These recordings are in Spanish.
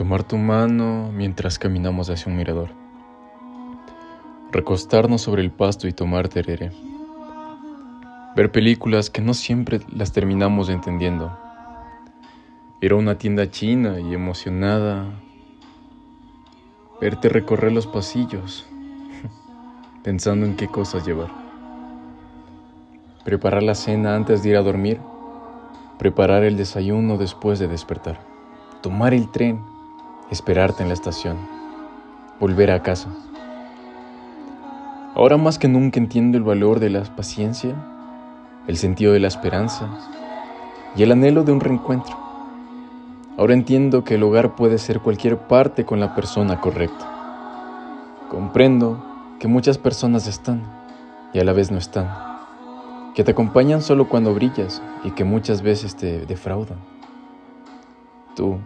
Tomar tu mano mientras caminamos hacia un mirador. Recostarnos sobre el pasto y tomar tereré. Ver películas que no siempre las terminamos entendiendo. Ir a una tienda china y emocionada. Verte recorrer los pasillos, pensando en qué cosas llevar. Preparar la cena antes de ir a dormir. Preparar el desayuno después de despertar. Tomar el tren esperarte en la estación, volver a casa. Ahora más que nunca entiendo el valor de la paciencia, el sentido de la esperanza y el anhelo de un reencuentro. Ahora entiendo que el hogar puede ser cualquier parte con la persona correcta. Comprendo que muchas personas están y a la vez no están, que te acompañan solo cuando brillas y que muchas veces te defraudan. Tú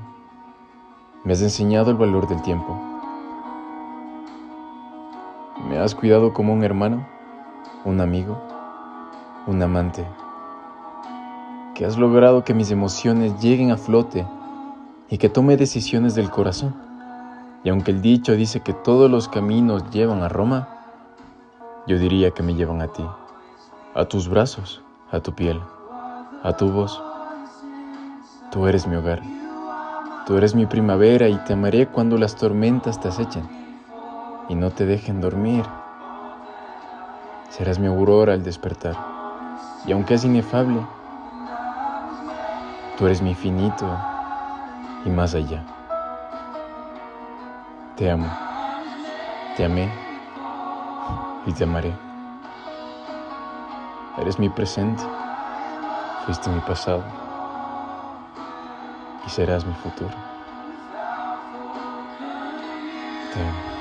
me has enseñado el valor del tiempo. Me has cuidado como un hermano, un amigo, un amante. Que has logrado que mis emociones lleguen a flote y que tome decisiones del corazón. Y aunque el dicho dice que todos los caminos llevan a Roma, yo diría que me llevan a ti, a tus brazos, a tu piel, a tu voz. Tú eres mi hogar. Tú eres mi primavera y te amaré cuando las tormentas te acechen y no te dejen dormir. Serás mi aurora al despertar y aunque es inefable, tú eres mi infinito y más allá. Te amo, te amé y te amaré. Eres mi presente, fuiste mi pasado y serás mi futuro. Te amo.